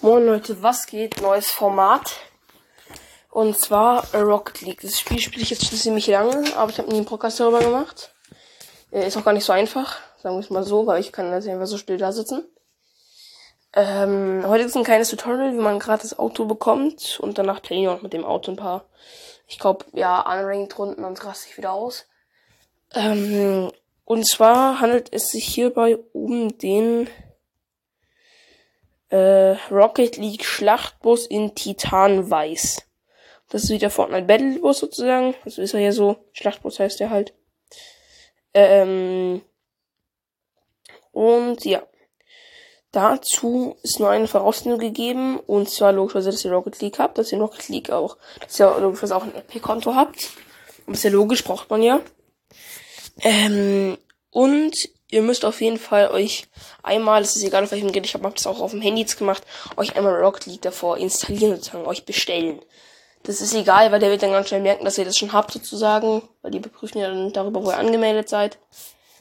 Moin Leute, was geht? Neues Format. Und zwar Rocket League. Das Spiel spiele ich jetzt schon ziemlich lange, aber ich habe nie einen Podcast darüber gemacht. Äh, ist auch gar nicht so einfach, sagen wir es mal so, weil ich kann jetzt einfach so still da sitzen. Ähm, heute ist ein kleines Tutorial, wie man gerade das Auto bekommt und danach trainiere ich mit dem Auto ein paar, ich glaube, ja, unranked Runden und raste ich wieder aus. Ähm, und zwar handelt es sich hierbei um den äh, Rocket League Schlachtbus in Titanweiß. Das ist wieder Fortnite Battle Bus sozusagen. Das ist er ja so. Schlachtbus heißt er halt. Ähm, und ja. Dazu ist nur eine Voraussetzung gegeben. Und zwar logischerweise, dass ihr Rocket League habt. Dass ihr Rocket League auch, dass ihr logischerweise auch ein Epic-Konto habt. Und ist ja logisch, braucht man ja. Ähm, und ihr müsst auf jeden Fall euch einmal, es ist egal auf welchem Gerät, ich habe das auch auf dem Handy jetzt gemacht, euch einmal Rocket League davor installieren sozusagen, euch bestellen. Das ist egal, weil der wird dann ganz schnell merken, dass ihr das schon habt sozusagen, weil die beprüfen ja dann darüber, wo ihr angemeldet seid.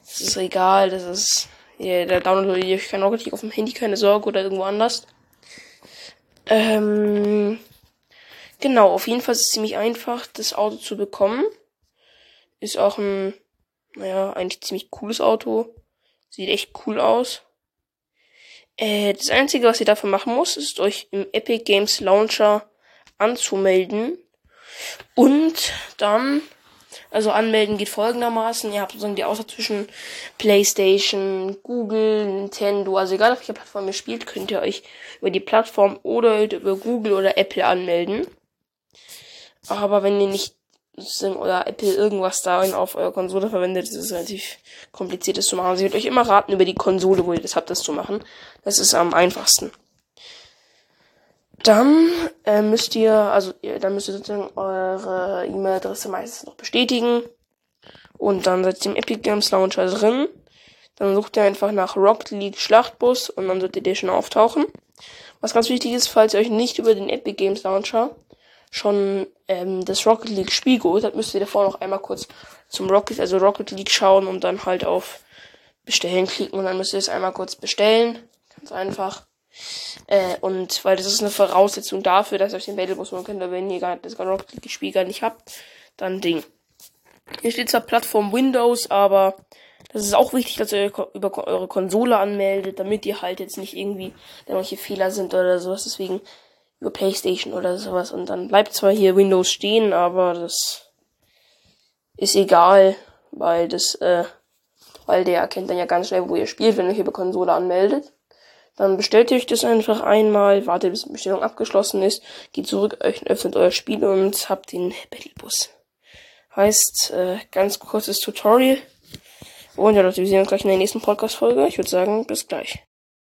Das ist egal, das ist, ja, der downloadet ihr kein Rocket League auf dem Handy, keine Sorge, oder irgendwo anders. Ähm, genau, auf jeden Fall ist es ziemlich einfach, das Auto zu bekommen. Ist auch ein naja, eigentlich ziemlich cooles Auto. Sieht echt cool aus. Äh, das Einzige, was ihr dafür machen muss, ist euch im Epic Games Launcher anzumelden. Und dann, also anmelden geht folgendermaßen. Ihr habt sozusagen die Auswahl zwischen PlayStation, Google, Nintendo, also egal auf welcher Plattform ihr spielt, könnt ihr euch über die Plattform oder über Google oder Apple anmelden. Aber wenn ihr nicht oder Apple irgendwas da auf eurer Konsole verwendet, das ist relativ kompliziert das zu machen. Also ich würde euch immer raten, über die Konsole, wo ihr das habt, das zu machen. Das ist am einfachsten. Dann äh, müsst ihr, also ihr, dann müsst ihr sozusagen eure E-Mail-Adresse meistens noch bestätigen. Und dann seid ihr im Epic Games Launcher drin. Dann sucht ihr einfach nach Rocket League Schlachtbus und dann solltet ihr schon auftauchen. Was ganz wichtig ist, falls ihr euch nicht über den Epic Games Launcher schon ähm, das Rocket League Spiel geholt habt, müsst ihr davor noch einmal kurz zum Rocket, also Rocket League schauen und dann halt auf Bestellen klicken und dann müsst ihr es einmal kurz bestellen. Ganz einfach. Äh, und weil das ist eine Voraussetzung dafür, dass ihr euch den Battle Bus holen könnt, wenn ihr gar das Rocket League Spiel gar nicht habt, dann Ding. Hier steht zwar Plattform Windows, aber das ist auch wichtig, dass ihr über eure Konsole anmeldet, damit ihr halt jetzt nicht irgendwie irgendwelche Fehler sind oder sowas. Deswegen über PlayStation oder sowas. Und dann bleibt zwar hier Windows stehen, aber das ist egal, weil das, äh, weil der erkennt dann ja ganz schnell, wo ihr spielt, wenn ihr euch über Konsole anmeldet. Dann bestellt ihr euch das einfach einmal, wartet bis die Bestellung abgeschlossen ist, geht zurück, öffnet euer Spiel und habt den Battlebus. Heißt, äh, ganz kurzes Tutorial. Und ja, Leute, wir sehen uns gleich in der nächsten Podcast-Folge. Ich würde sagen, bis gleich.